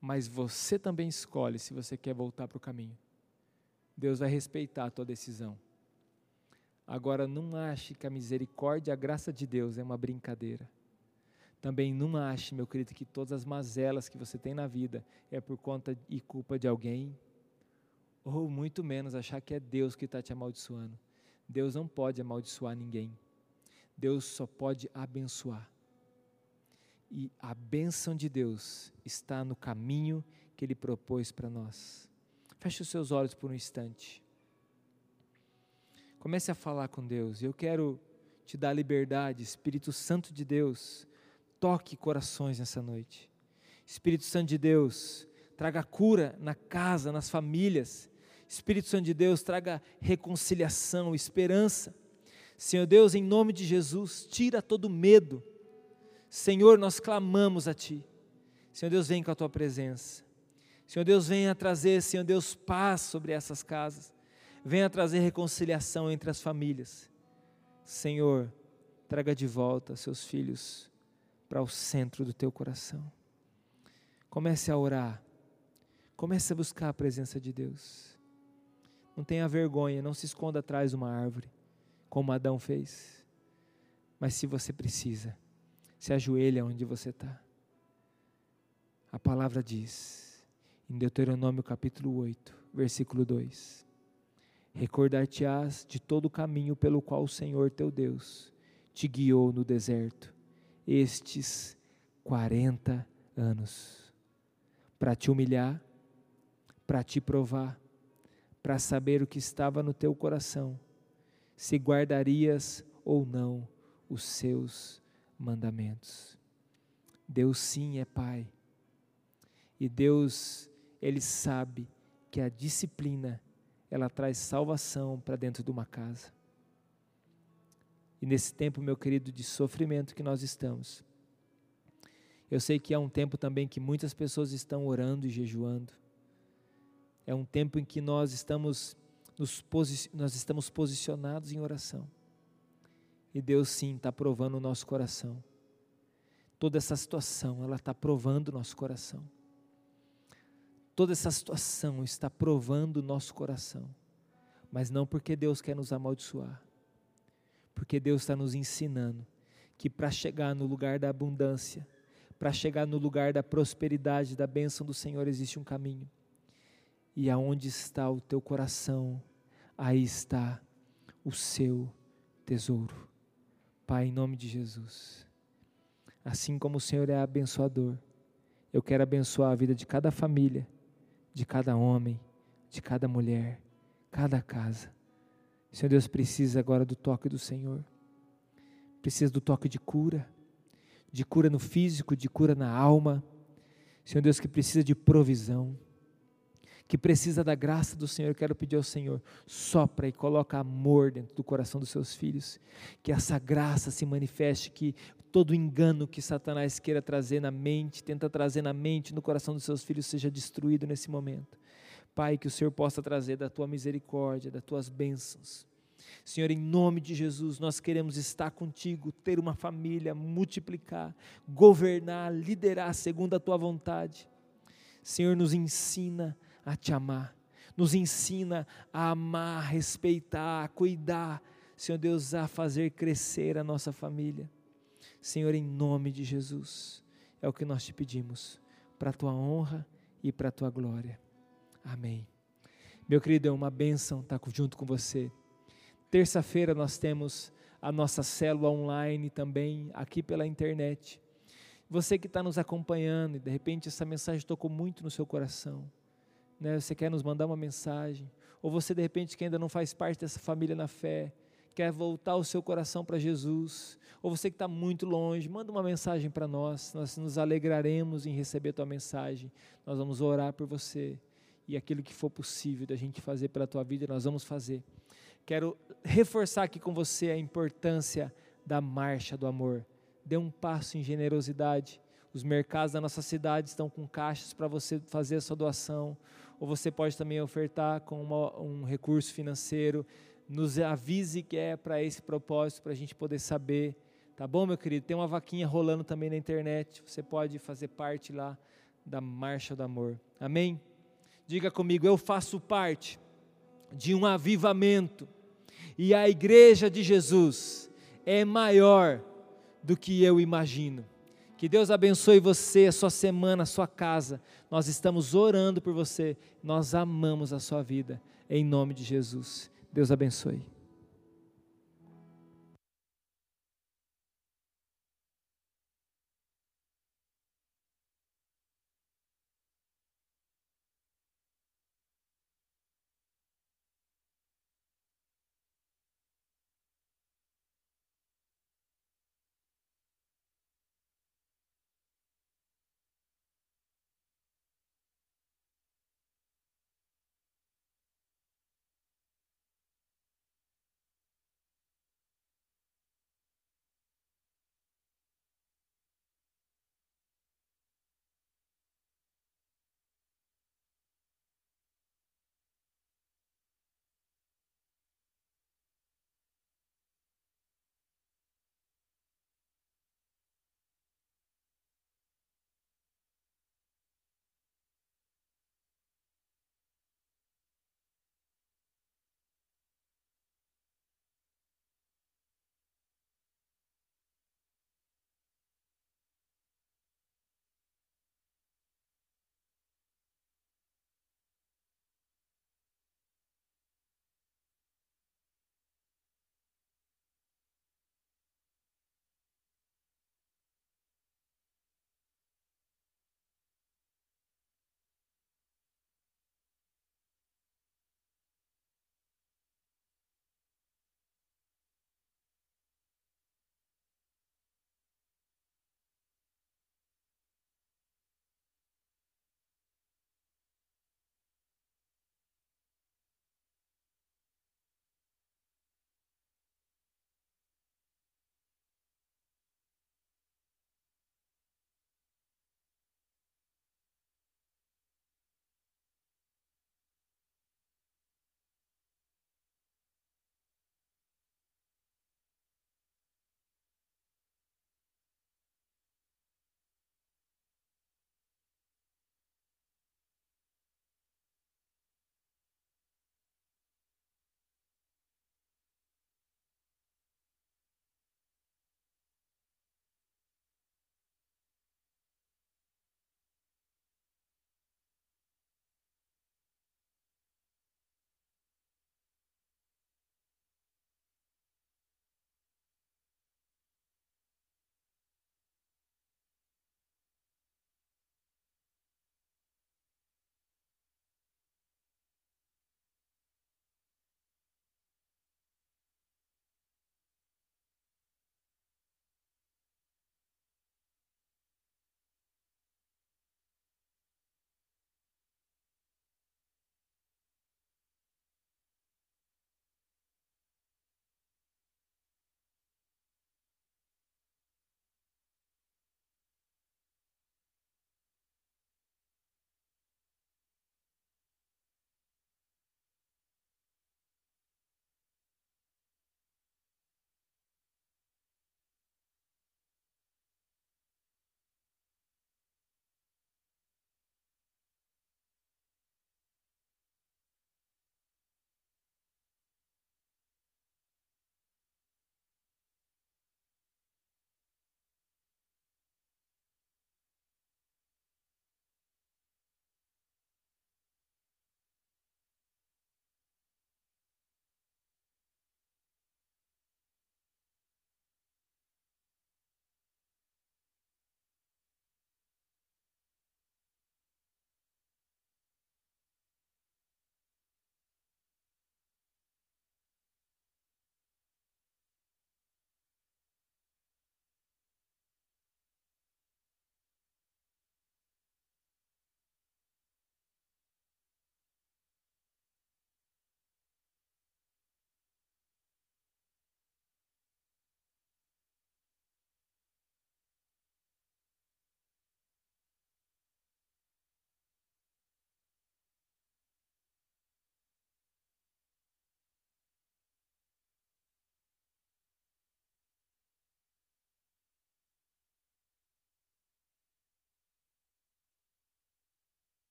Mas você também escolhe se você quer voltar para o caminho. Deus vai respeitar a tua decisão. Agora, não ache que a misericórdia e a graça de Deus é uma brincadeira. Também não ache, meu querido, que todas as mazelas que você tem na vida é por conta e culpa de alguém, ou muito menos achar que é Deus que está te amaldiçoando. Deus não pode amaldiçoar ninguém. Deus só pode abençoar. E a bênção de Deus está no caminho que Ele propôs para nós. Feche os seus olhos por um instante. Comece a falar com Deus. Eu quero te dar liberdade, Espírito Santo de Deus, toque corações nessa noite. Espírito Santo de Deus, traga cura na casa, nas famílias. Espírito Santo de Deus, traga reconciliação, esperança. Senhor Deus, em nome de Jesus, tira todo medo. Senhor, nós clamamos a Ti. Senhor Deus, vem com a Tua presença. Senhor Deus, venha trazer, Senhor Deus, paz sobre essas casas venha trazer reconciliação entre as famílias. Senhor, traga de volta seus filhos para o centro do teu coração. Comece a orar. Comece a buscar a presença de Deus. Não tenha vergonha, não se esconda atrás de uma árvore. como Adão fez. Mas se você precisa, se ajoelha onde você está. A palavra diz, em Deuteronômio capítulo 8, versículo 2: Recordar-te-ás de todo o caminho pelo qual o Senhor teu Deus te guiou no deserto, estes 40 anos, para te humilhar, para te provar, para saber o que estava no teu coração, se guardarias ou não os seus mandamentos. Deus sim é Pai. E Deus, Ele sabe que a disciplina, ela traz salvação para dentro de uma casa. E nesse tempo, meu querido, de sofrimento que nós estamos, eu sei que é um tempo também que muitas pessoas estão orando e jejuando. É um tempo em que nós estamos, nos nós estamos posicionados em oração. E Deus sim está provando o nosso coração. Toda essa situação, ela está provando o nosso coração. Toda essa situação está provando o nosso coração. Mas não porque Deus quer nos amaldiçoar. Porque Deus está nos ensinando que para chegar no lugar da abundância, para chegar no lugar da prosperidade, da bênção do Senhor, existe um caminho. E aonde está o teu coração, aí está o seu tesouro. Pai, em nome de Jesus, assim como o Senhor é abençoador, eu quero abençoar a vida de cada família, de cada homem, de cada mulher, cada casa. Senhor Deus precisa agora do toque do Senhor, precisa do toque de cura, de cura no físico, de cura na alma. Senhor Deus, que precisa de provisão que precisa da graça do Senhor, quero pedir ao Senhor, sopra e coloca amor dentro do coração dos seus filhos, que essa graça se manifeste, que todo engano que Satanás queira trazer na mente, tenta trazer na mente, no coração dos seus filhos, seja destruído nesse momento. Pai, que o Senhor possa trazer da tua misericórdia, das tuas bênçãos. Senhor, em nome de Jesus, nós queremos estar contigo, ter uma família, multiplicar, governar, liderar segundo a tua vontade. Senhor, nos ensina a te amar, nos ensina a amar, respeitar, cuidar, Senhor Deus, a fazer crescer a nossa família. Senhor, em nome de Jesus, é o que nós te pedimos, para a tua honra e para a tua glória. Amém. Meu querido, é uma bênção estar junto com você. Terça-feira nós temos a nossa célula online também, aqui pela internet. Você que está nos acompanhando e de repente essa mensagem tocou muito no seu coração né, você quer nos mandar uma mensagem, ou você de repente que ainda não faz parte dessa família na fé, quer voltar o seu coração para Jesus, ou você que está muito longe, manda uma mensagem para nós, nós nos alegraremos em receber a tua mensagem, nós vamos orar por você, e aquilo que for possível da gente fazer pela tua vida, nós vamos fazer. Quero reforçar aqui com você a importância da marcha do amor. Dê um passo em generosidade. Os mercados da nossa cidade estão com caixas para você fazer a sua doação ou você pode também ofertar com uma, um recurso financeiro. Nos avise que é para esse propósito, para a gente poder saber. Tá bom, meu querido? Tem uma vaquinha rolando também na internet. Você pode fazer parte lá da Marcha do Amor. Amém? Diga comigo, eu faço parte de um avivamento. E a igreja de Jesus é maior do que eu imagino. Que Deus abençoe você, a sua semana, a sua casa. Nós estamos orando por você. Nós amamos a sua vida. Em nome de Jesus. Deus abençoe.